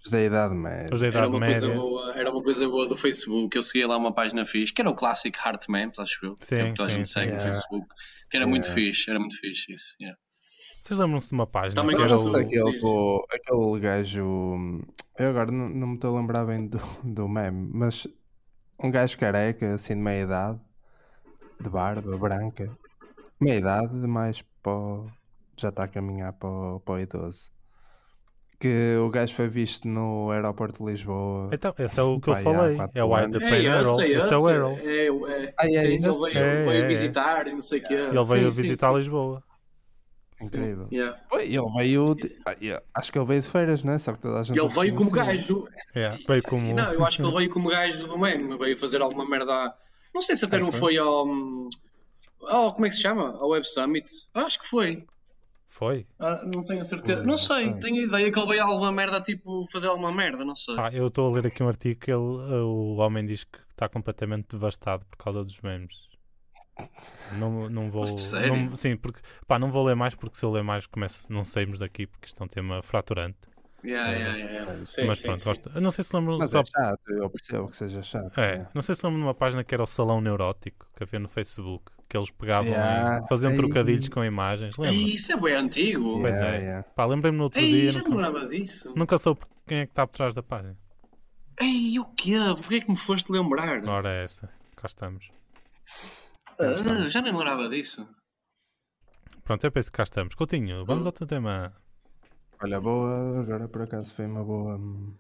Os da Idade Média. Os da Era Idade uma, coisa Média. boa, era uma coisa boa do Facebook. Eu seguia lá uma página fixe, que era o clássico Heart Memes, acho eu. Sim, é o que toda a sim, gente sim. segue no Yeah. Facebook. Que era muito Yeah. fixe, era muito fixe isso. yeah. Vocês lembram-se de uma página Também que gosto daquele, do- aquele gajo. Eu agora não, não me estou a lembrar bem do, do meme, mas um gajo careca, assim de meia idade, de barba branca, meia idade, mais para. o- Já está a caminhar para o, para o idoso. Que o gajo foi visto no aeroporto de Lisboa. Então, esse é o que eu falei. É o. Pain É Harold. esse, é é o. Harold. É, é, Ah, é esse? ele veio, É, veio é, visitar e não sei o quê. Ele veio sim, visitar sim. Lisboa. Incrível. Yeah. Ele veio. de- ah, Acho que ele veio de feiras, né? Só que toda a gente. Ele veio como gajo. É, veio como... Não, eu acho que ele veio como gajo do meme. Veio fazer alguma merda. Não sei se até não foi? ao. Oh, como é que se chama? Ao Web Summit. Acho que foi. Foi? Ah, não tenho a certeza. Não sei, tenho a ideia que ele veio a alguma merda, tipo, fazer alguma merda, não sei. Ah, eu estou a ler aqui um artigo que ele, o homem diz que está completamente devastado por causa dos memes. Não, não vou. Não- sim, porque pá, não vou ler mais porque se eu ler mais começo, não saímos daqui porque isto é um tema fraturante. Yeah, yeah, yeah, yeah. Sim, Mas sim, pronto, sim. gosto. Não sei se lembram Mas só é chato, eu percebo que seja chato. É, sim. não sei se lembram de uma página que era o Salão Neurótico, que havia no Facebook, que eles pegavam Yeah, e faziam ei. trocadilhos com imagens. Ei, Lembra? isso é bem antigo. Pois Yeah, é. yeah. Pá, lembrei-me no outro Ei, dia, já nunca, lembrava disso. nunca soube quem é que está por trás da página. Ei, o quê? Porquê é que me foste lembrar? Ora, é essa, cá estamos. Ah, já nem me lembrava disso. Pronto, é para isso que cá estamos. Coutinho, vamos Hum. ao teu tema. Olha, boa, agora por acaso foi uma boa, um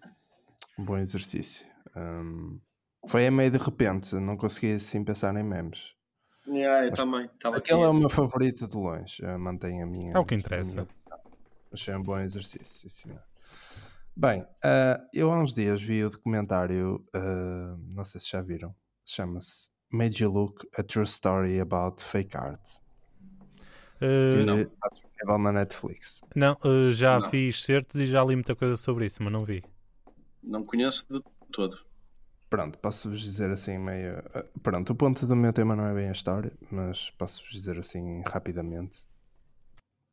bom exercício. Hum, foi a meio de repente, não consegui assim pensar em memes. Yeah, eu Mas também. Aqui. Aquele é o meu favorito de longe, eh, mantenho a minha. É o que interessa. Achei um bom exercício, sim senhor. Bem, ah, eu há uns dias vi o documentário, ah, não sei se já viram, chama-se Made You Look a True Story About Fake Art. Uh, Não. está disponível na Netflix. não, uh, já Não. fiz certos e já li muita coisa sobre isso, mas não vi. Não conheço de todo. Pronto, posso-vos dizer assim meio. eh, Pronto, o ponto do meu tema não é bem a história, mas posso-vos dizer assim rapidamente.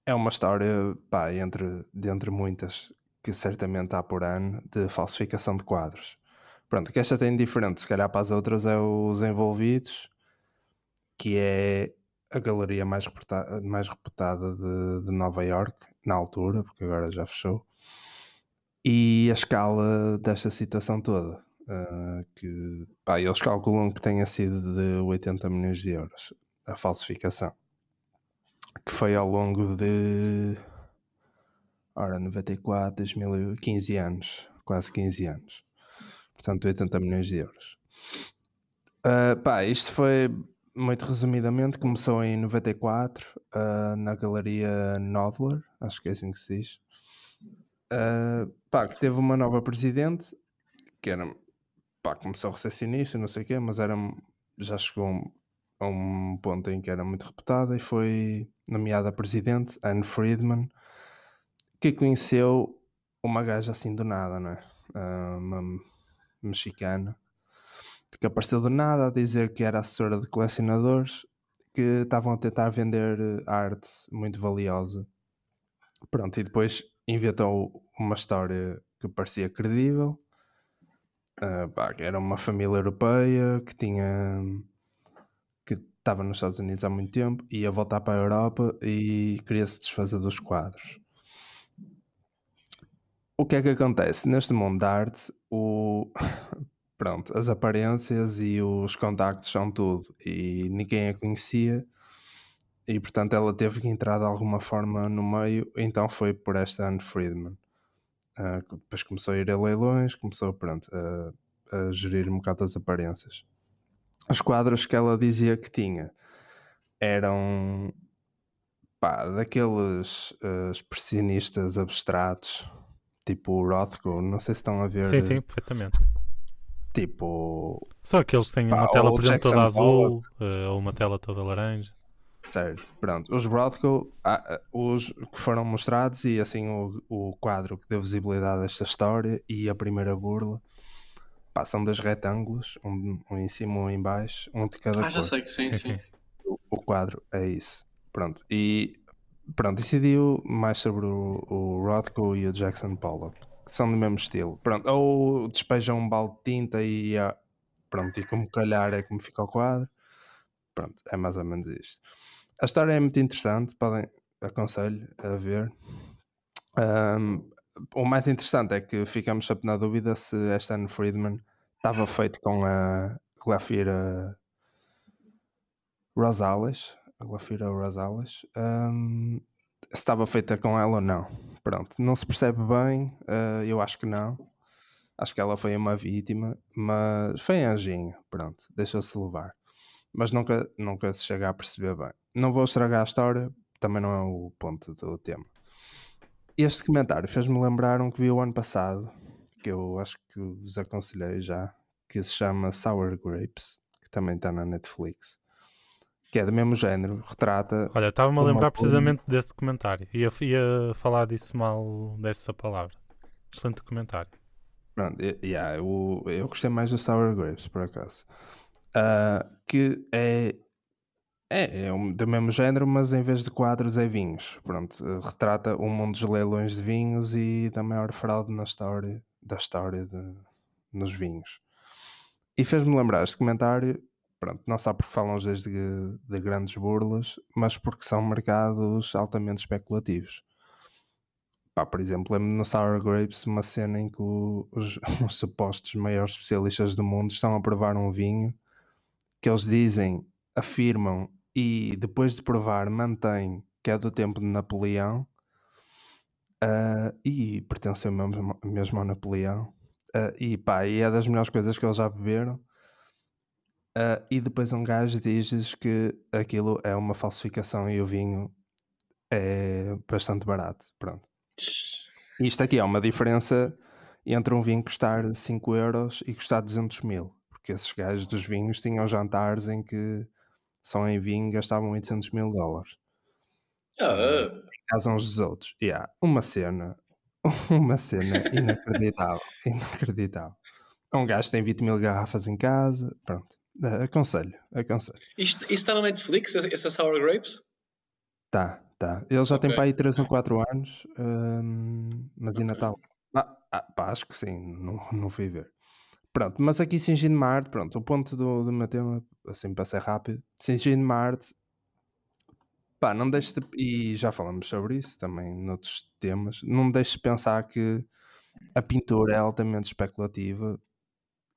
É uma história, pá, entre, de entre muitas que certamente há por ano de falsificação de quadros. Pronto, o que esta tem diferente, se calhar para as outras, é os envolvidos, que é a galeria mais, reputa- mais reputada de, de Nova York, na altura, porque agora já fechou, e a escala desta situação toda. Uh, que pá, eles calculam que tenha sido de 80 milhões de euros a falsificação que foi ao longo de ora 94, 2000, 15 anos, quase 15 anos, portanto 80 milhões de euros. Uh, pá, isto foi muito resumidamente, começou em 94 uh, na galeria Nodler, acho que é assim que se diz. Uh, pá, que teve uma nova presidente que era pá, começou recepcionista, não sei o quê, mas era, já chegou a um- ponto em que era muito reputada e foi nomeada presidente, Anne Friedman, que conheceu uma gaja assim do nada, não é? Ah, uma mexicana, que apareceu do nada a dizer que era assessora de colecionadores que estavam a tentar vender eh, arte muito valiosa. Pronto, e depois inventou uma história que parecia credível Uh, pá, era uma família europeia que tinha que estava nos Estados Unidos há muito tempo ia voltar para a Europa e queria se desfazer dos quadros. O que é que acontece? Neste mundo da arte, o... Pronto, as aparências e os contactos são tudo e ninguém a conhecia e portanto ela teve que entrar de alguma forma no meio, então foi por esta Anne Friedman. Uh, depois começou a ir a leilões, começou pronto, a, a gerir um bocado as aparências. Os quadros que ela dizia que tinha eram pá, daqueles uh, expressionistas abstratos, tipo o Rothko, não sei se estão a ver. Sim, sim, perfeitamente. Tipo, Só que eles têm Pá, uma tela, por exemplo, Jackson toda azul, eh, ou uma tela toda laranja. Certo, pronto. Os Rothko, ah, ah, os que foram mostrados e assim o, o quadro que deu visibilidade a esta história e a primeira burla são dois retângulos, um, um em cima e um em baixo, um de cada Ah, já cor. sei que sim, Sim, sim. sim. O, o quadro é isso. Pronto. E pronto, decidiu mais sobre o, o Rothko e o Jackson Pollock, que são do mesmo estilo. Pronto, ou despejam um balde de tinta e pronto, e como calhar é como fica o quadro. Pronto, é mais ou menos isto. A história é muito interessante, podem aconselho a ver. Ahm, o mais interessante é que ficamos sempre na dúvida se esta Anne Friedman estava feito com a Glafira Rosales, Glafira Rosales, ahm, se estava feita com ela ou não. Pronto, não se percebe bem, ah, eu acho que não. Acho que ela foi uma vítima, mas foi anjinho, pronto, deixou-se levar. Mas nunca, nunca se chega a perceber bem. Não vou estragar a história, também não é o ponto do tema. Este comentário fez-me lembrar um que vi o ano passado, que eu acho que vos aconselhei já, que se chama Sour Grapes, que também está na Netflix, que é do mesmo género, retrata Olha, estava-me a lembrar precisamente desse comentário. Ia, ia falar disso mal dessa palavra. Excelente comentário. Pronto, yeah, eu, eu gostei mais do Sour Grapes, por acaso. Ah, que é, é, é um- do mesmo género, mas em vez de quadros é vinhos. Pronto, retrata o mundo dos leilões de vinhos e da maior fraude na história, da história de, nos vinhos. E fez-me lembrar este comentário, pronto, não só porque falam vezes de, de grandes burlas, mas porque são mercados altamente especulativos. Pá, por exemplo, lembro-me no Sour Grapes uma cena em que os, os supostos maiores especialistas do mundo estão a provar um vinho que eles dizem, afirmam e depois de provar mantêm que é do tempo de Napoleão ah, e pertenceu mesmo, mesmo ao Napoleão Ah, e pá, e é das melhores coisas que eles já beberam Ah, e depois um gajo diz que aquilo é uma falsificação e o vinho é bastante barato, pronto. Isto aqui é uma diferença entre um vinho custar 5 euros e custar 200 mil. Porque porque esses gajos dos vinhos tinham jantares em que só em vinho gastavam 800 mil dólares. Ah, Em casa uns dos outros. Yeah, uma cena, uma cena inacreditável, inacreditável. Um gajo tem 20 mil garrafas em casa, pronto. Aconselho, aconselho. isto, está na Netflix, essa Sour Grapes? Tá, tá. Ele já tem Ok, para aí 3 ou ok. 4 anos, hum, mas ainda Ok. está. Ah, ah, pá, acho que sim, não, não fui ver. Pronto, mas aqui Singindo Marte, pronto, o ponto do, do meu tema, assim para ser rápido, Singindo Marte, pá, não deixes de, e já falamos sobre isso também noutros temas, não deixes de pensar que a pintura é altamente especulativa,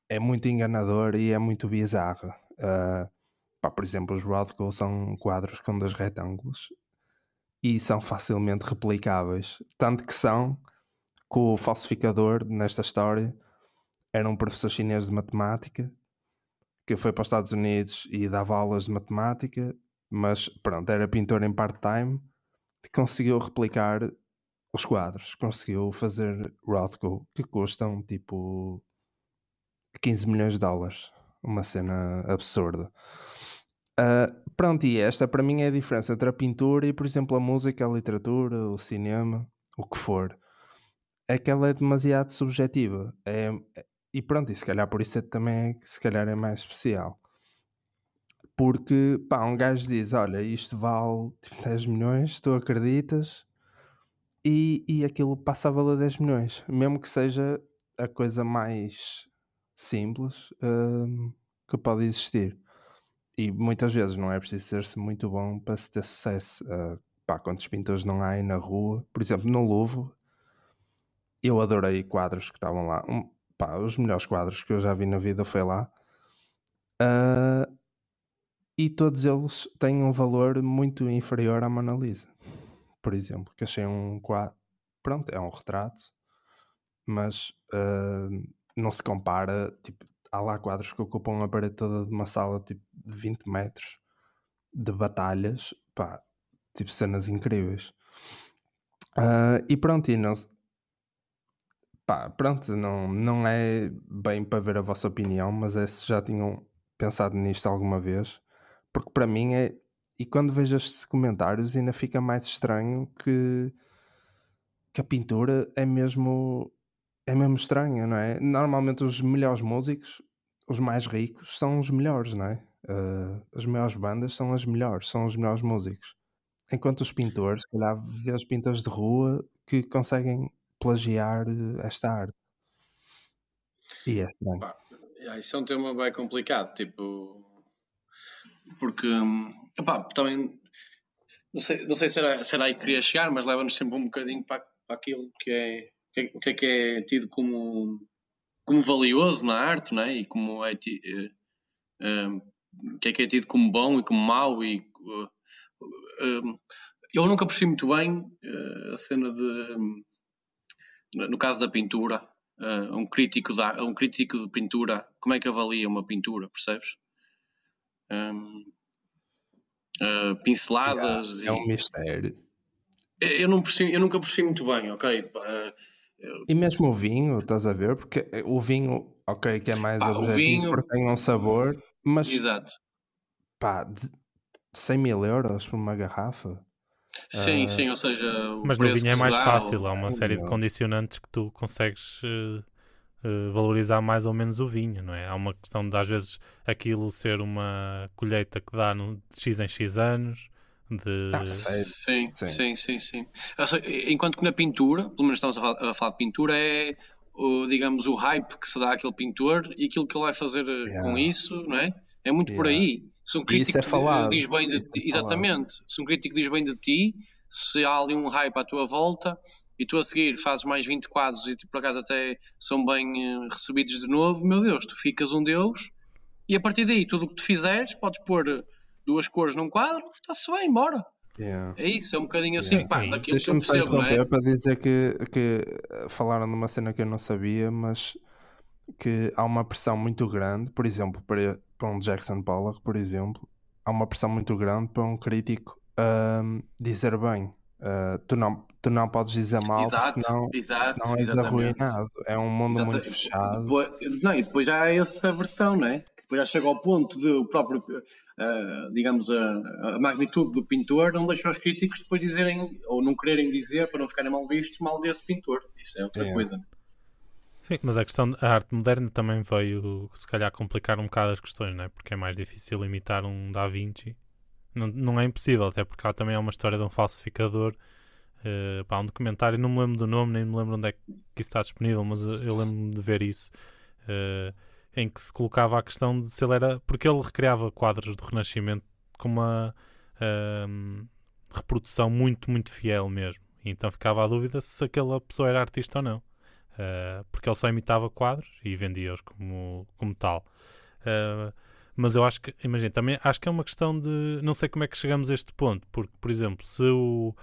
é muito enganadora e é muito bizarra. Ah, pá, por exemplo, os Rothko são quadros com dois retângulos e são facilmente replicáveis. Tanto que são que o falsificador nesta história era um professor chinês de matemática que foi para os Estados Unidos e dava aulas de matemática, mas pronto, era pintor em part-time e conseguiu replicar os quadros, conseguiu fazer Rothko que custam tipo 15 milhões de dólares, uma cena absurda. Ah, pronto, e esta para mim é a diferença entre a pintura e, por exemplo, a música, a literatura, o cinema, o que for. É que ela é demasiado subjetiva. É, e pronto, e se calhar por isso é também é, se calhar é mais especial. Porque, pá, um gajo diz, olha, isto vale tipo, 10 milhões, tu acreditas? E, e aquilo passa a valer 10 milhões. Mesmo que seja a coisa mais simples hum, que pode existir. E muitas vezes não é preciso ser-se muito bom para se ter sucesso. Uh, pá, quantos pintores não há aí na rua? Por exemplo, no Louvre, eu adorei quadros que estavam lá. Um, pá, os melhores quadros que eu já vi na vida foi lá. Uh, e todos eles têm um valor muito inferior à Mona Lisa. Por exemplo, que achei um quadro. Pronto, é um retrato, mas uh, não se compara. Tipo, há lá quadros que ocupam a parede toda de uma sala tipo de 20 metros de batalhas, pá, tipo cenas incríveis. Uh, e pronto, e não, pá, pronto, não, não é bem para ver a vossa opinião, mas é se já tinham pensado nisto alguma vez, porque para mim é, e quando vejo estes comentários ainda fica mais estranho que, que a pintura é mesmo é mesmo estranho, não é? Normalmente os melhores músicos, os mais ricos, são os melhores, não é? Uh, as maiores bandas são as melhores, são os melhores músicos. Enquanto os pintores, se calhar vê os pintores de rua que conseguem plagiar esta arte. E é estranho. Isso é um tema bem complicado, tipo. Porque. Epá, também. Não sei, não sei se, era, se era aí que queria chegar, mas leva-nos sempre um bocadinho para, para aquilo que é o que é que é tido como, como valioso na arte, não é? E como é tido, uh, o que é que é tido como bom e como mau e uh, uh, eu nunca percebi muito bem a cena de no caso da pintura um crítico da um crítico de pintura como é que avalia uma pintura percebes? Um, pinceladas é, é um mistério. Eu não percebi, eu nunca percebi muito bem ok e mesmo o vinho, estás a ver? Porque o vinho, ok, que é mais pá, objetivo vinho... porque tem um sabor, mas Exato. pá, de 100 mil euros por uma garrafa. Sim, uh... sim, ou seja, mas no vinho é mais fácil, há uma série de condicionantes que tu consegues uh, uh, valorizar mais ou menos o vinho, não é? Há uma questão de às vezes aquilo ser uma colheita que dá no, de X em X anos. De... Ah, sim, sim, sim, sim, Enquanto que na pintura, pelo menos estamos a falar, a falar de pintura, é o, digamos o hype que se dá àquele pintor e aquilo que ele vai fazer yeah. com isso, não é? É muito yeah. por aí. Se um crítico é falado, diz bem de ti, é exatamente, se um crítico diz bem de ti, se há ali um hype à tua volta e tu a seguir fazes mais 20 quadros e por acaso até são bem recebidos de novo, meu Deus, tu ficas um Deus e a partir daí tudo o que tu fizeres podes pôr duas cores num quadro, está-se bem, bora. Yeah. É isso, é um bocadinho assim, yeah. pá, daquilo que eu percebo, não é? para dizer que, que falaram de uma cena que eu não sabia, mas que há uma pressão muito grande, por exemplo, para, para um Jackson Pollock, por exemplo, há uma pressão muito grande para um crítico um, dizer bem Uh, tu, não, tu não podes dizer mal, Exato, senão, exato, senão és exatamente. arruinado. É um mundo Exato. muito fechado. Depois, não, e depois já há essa versão, não é? Que depois já chega ao ponto de o próprio, ah, digamos, a, a magnitude do pintor não deixa os críticos depois dizerem, ou não quererem dizer, para não ficarem mal vistos, mal desse pintor. Isso é outra É. coisa. Sim, mas a questão da arte moderna também veio, se calhar, complicar um bocado as questões, não é? Porque é mais difícil imitar um Da Vinci. Não, não é impossível, até porque há também uma história de um falsificador. eh, pá, um documentário, não me lembro do nome, nem me lembro onde é que isso está disponível, mas eu, lembro-me de ver isso. eh, em que se colocava a questão de se ele era. Porque ele recriava quadros do Renascimento com uma ahm, reprodução muito, muito fiel mesmo. E então ficava a dúvida se aquela pessoa era artista ou não. Uh, porque ele só imitava quadros e vendia-os como, como tal. Uh, mas eu acho que, imagina, também acho que é uma questão de. Não sei como é que chegamos a este ponto, porque, por exemplo, se o.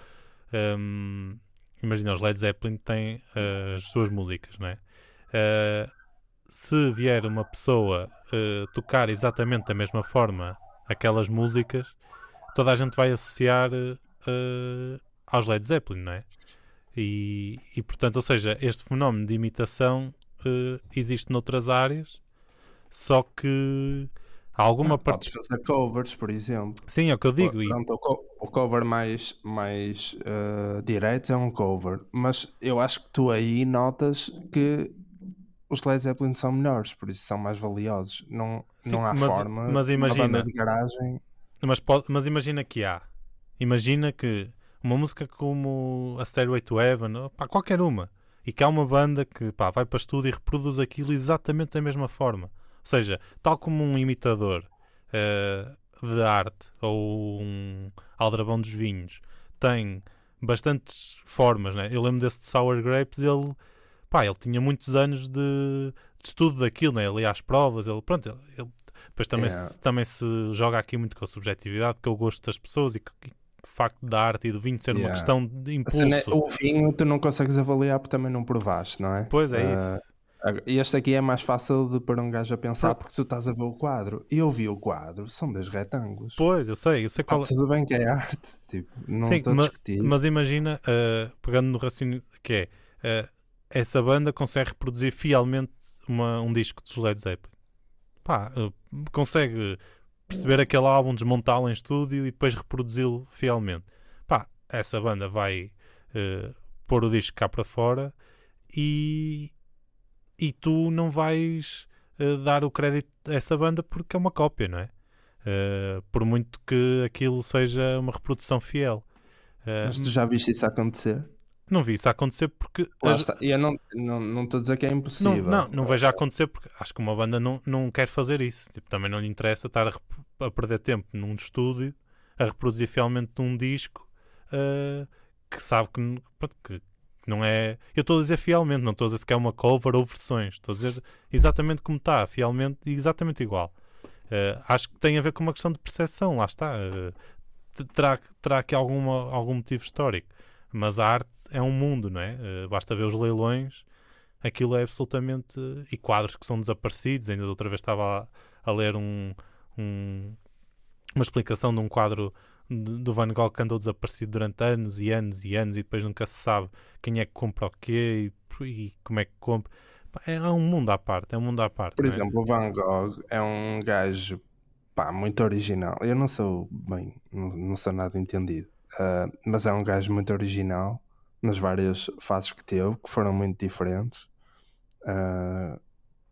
um, imagina, os Led Zeppelin têm uh, as suas músicas, não é? Uh, se vier uma pessoa uh, tocar exatamente da mesma forma aquelas músicas, toda a gente vai associar uh, aos Led Zeppelin, não é? E, e, portanto, ou seja, este fenómeno de imitação uh, existe noutras áreas, só que há alguma Ah, parte. Podes fazer covers, por exemplo. Sim, é o que eu digo. E, Pronto, o, co- o cover mais, mais eh, direto é um cover, mas eu acho que tu aí notas que os Led Zeppelin são melhores, por isso são mais valiosos. Não, Sim, não há mas- forma. mas imagina- de garagem. mas, pode- mas imagina que há. Imagina que uma música como a Stairway to Heaven, pá, qualquer uma, e que há uma banda que pá, vai para estúdio e reproduz aquilo exatamente da mesma forma. Ou seja, tal como um imitador eh, de arte ou um aldrabão dos vinhos tem bastantes formas, né? Eu lembro desse de Sour Grapes, ele, pá, ele tinha muitos anos de, de estudo daquilo, né? Ele ia às provas, ele, pronto, ele, ele- depois também, Yeah. se, também se joga aqui muito com a subjetividade, é o gosto das pessoas e que, que o facto da arte e do vinho ser uma Yeah. questão de A impulso. é- o vinho tu não consegues avaliar porque também não provaste, não é? Pois é Ah, isso. Este aqui é mais fácil de pôr um gajo a pensar porque tu estás a ver o quadro. E eu vi o quadro, são dois retângulos. Pois, eu sei, eu sei Ah, qual é. tudo bem que é arte, tipo, não Sim, estou a ma- discutir. Mas imagina, uh, pegando no raciocínio que é, uh, essa banda consegue reproduzir fielmente uma- um disco dos Led Zeppelin. Pá, uh, consegue perceber aquele álbum, desmontá-lo em estúdio e depois reproduzi-lo fielmente. Pá, essa banda vai uh, pôr o disco cá para fora e, e tu não vais uh, dar o crédito a essa banda porque é uma cópia, não é? Uh, por muito que aquilo seja uma reprodução fiel. Mas tu já viste isso acontecer? Não vi isso acontecer porque. Está. Eu não estou não, não a dizer que é não, impossível. não, não vejo acontecer porque acho que uma banda não, não quer fazer isso. Tipo, também não lhe interessa estar a, a perder tempo num estúdio a reproduzir fielmente um disco uh, que sabe que, pronto, que não é. Eu estou a dizer fielmente, não estou a dizer se é uma cover ou versões. Estou a dizer exatamente como está, fielmente e exatamente igual. Uh, acho que tem a ver com uma questão de percepção, lá está. Uh, terá, terá aqui alguma, algum motivo histórico. Mas a arte é um mundo, não é? Uh, basta ver os leilões, aquilo é absolutamente. E quadros que são desaparecidos. Ainda da outra vez estava a, a ler um, um- uma explicação de um quadro de- do Van Gogh que andou desaparecido durante anos e anos e anos e depois nunca se sabe quem é que compra o quê e, e como é que compra. É, é um mundo à parte, é um mundo à parte. Por é? exemplo, o Van Gogh é um gajo pá, muito original. Eu não sou bem, não, não sou nada entendido, ah, mas é um gajo muito original nas várias fases que teve, que foram muito diferentes. Ah,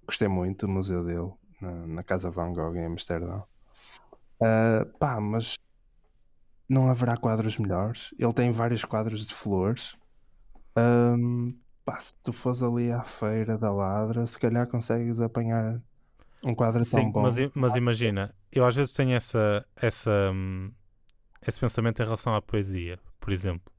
gostei muito do museu dele, na, na Casa Van Gogh em Amsterdão. Ah, pá, mas não haverá quadros melhores. Ele tem vários quadros de flores. Ahm, pá, se tu fores ali à feira da Ladra, se calhar consegues apanhar um quadro tão Sim, bom. mas, mas imagina, eu às vezes tenho essa, essa, hum, esse pensamento em relação à poesia, por exemplo.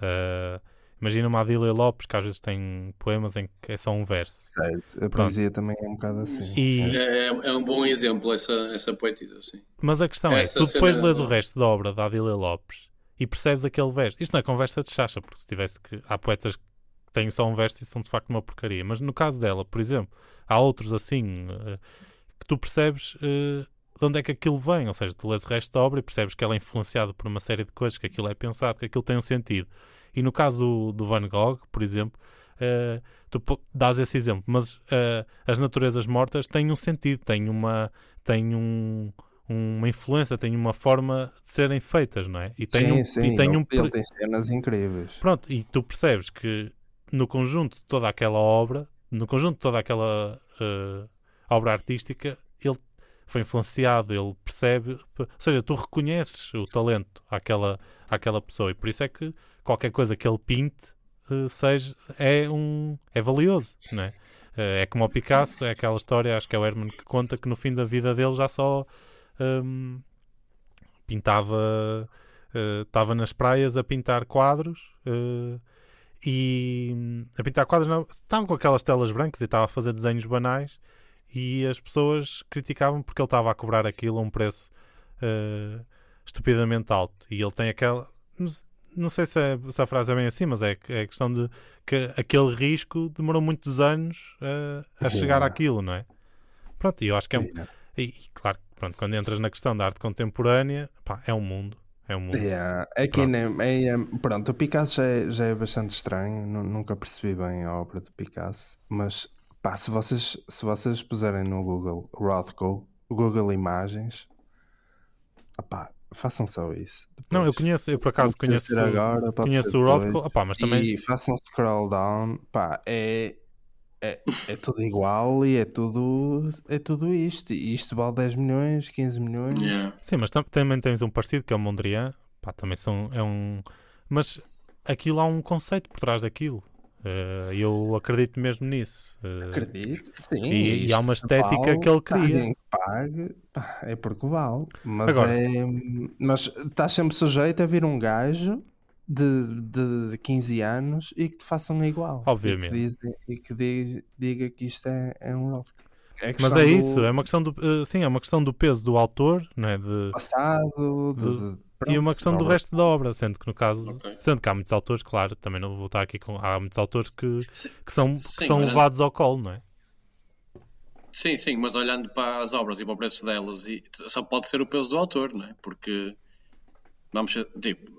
Ah, imagina uma Adília Lopes que às vezes tem poemas em que é só um verso. Certo. A poesia também é um bocado assim. E- É, é um bom exemplo essa, essa poetisa, sim. Mas a questão Essa é, tu depois lês o resto da obra da Adília Lopes e percebes aquele verso. Isto não é conversa de chacha, porque se tivesse que. Há poetas que têm só um verso e são de facto uma porcaria. Mas no caso dela, por exemplo, há outros assim eh, que tu percebes eh, de onde é que aquilo vem. Ou seja, tu lês o resto da obra e percebes que ela é influenciada por uma série de coisas, que aquilo é pensado, que aquilo tem um sentido. E no caso do, do Van Gogh, por exemplo, uh, tu dás esse exemplo, mas uh, as naturezas mortas têm um sentido, têm uma. Têm um, uma influência, têm uma forma de serem feitas, não é? E tem sim, um, sim, e tem um ele tem cenas incríveis. Pronto, e tu percebes que no conjunto de toda aquela obra, no conjunto de toda aquela uh, obra artística, ele foi influenciado, ele percebe, ou seja, tu reconheces o talento àquela, àquela pessoa e por isso é que qualquer coisa que ele pinte uh, seja, é, um, é valioso, não é? Uh, é como o Picasso, é aquela história, acho que é o Herman que conta que no fim da vida dele já só um, pintava, estava nas praias a pintar quadros e a pintar quadros não, estava com aquelas telas brancas e estava a fazer desenhos banais e as pessoas criticavam porque ele estava a cobrar aquilo a um preço uh, estupidamente alto. E ele tem aquela. Não sei se, é, se, a frase é bem assim, mas é, é a questão de que aquele risco demorou muitos anos uh, a chegar àquilo, não é? Pronto, e eu acho que é um. E, claro, pronto, quando entras na questão da arte contemporânea, pá, é um mundo. É um mundo. Yeah. Aqui é, é, pronto, o Picasso já é, já é bastante estranho, nunca percebi bem a obra do Picasso, mas Pá, se vocês, se vocês puserem no Google Rothko, Google Imagens, opá, façam só isso. Depois, não, eu conheço, eu por acaso conheço, agora, conheço o Rothko, opá, mas também... E façam scroll down, pá, é, é, é tudo igual e é tudo, é tudo isto. E isto vale 10 milhões, 15 milhões. Yeah. Sim, mas também tens um parecido que é o Mondrian, pá, também são, é um... Mas aquilo há um conceito por trás daquilo. Uh, eu acredito mesmo nisso. Uh, acredito, sim. E, e há uma estética vale, que ele cria. Pague, é porque vale. Mas, Agora, é, mas estás sempre sujeito a vir um gajo de, de 15 anos e que te façam igual. Obviamente. E que, diz, e que diga, diga, que isto é, é um Oscar. É mas é do... isso, é uma questão do, uh, sim, é uma questão do peso do autor, não é? De, passado, de, de Pronto, e uma questão do resto da obra, sendo que no caso, okay. sendo que há muitos autores, claro, também não vou estar aqui com. Há muitos autores que, que são, sim, que são levados ao colo, não é? Sim, sim, mas olhando para as obras e para o preço delas, e, só pode ser o peso do autor, não é? Porque vamos tipo,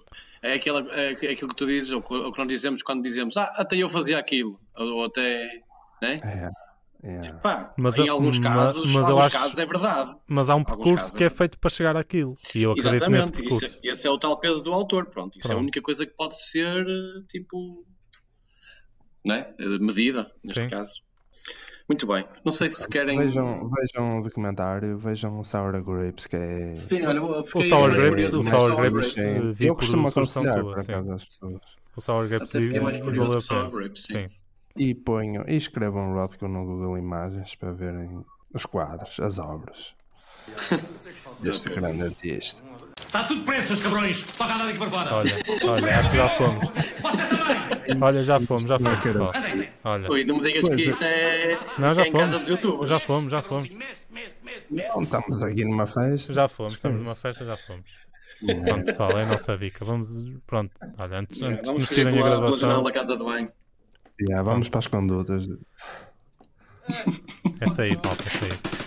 é, aquela, é, é aquilo que tu dizes, ou o que nós dizemos quando dizemos, ah, até eu fazia aquilo, ou, ou até. Né? É. Yeah. Pá, mas, em alguns casos, mas, alguns acho, casos é verdade. Mas há um percurso que é, é feito para chegar àquilo. E eu acredito Exatamente, nesse esse, esse, é o tal peso do autor. Pronto, isso pronto. é a única coisa que pode ser tipo né? medida, neste Sim. caso. Muito bem. Não sei se querem. Vejam, vejam o documentário, vejam o Sour Grapes, que é. Sim, olha, o Sour Grapes, o Sour Grapes, vi eu costumo aconselhar por acaso às pessoas. O Sour Grapes o Sour Grapes, sim. E ponham e escrevam Rodko no Google Imagens para verem os quadros, as obras deste grande artista. Está tudo preso, os cabrões! Toca a daqui para fora! Olha, olha, acho que já fomos. Olha, já fomos, já fomos. Olha. Ui, não me digas que isso é. Não, já é fomos. casa dos youtubers. Já fomos, já fomos. Não, estamos aqui numa festa. Já fomos, estamos numa festa, já fomos. Pronto, pessoal, é a nossa dica. Vamos, pronto, olha, antes, antes de nos tirem a gravação. da casa de banho. Yeah, vamos para as condutas. É sair, malta, é sair.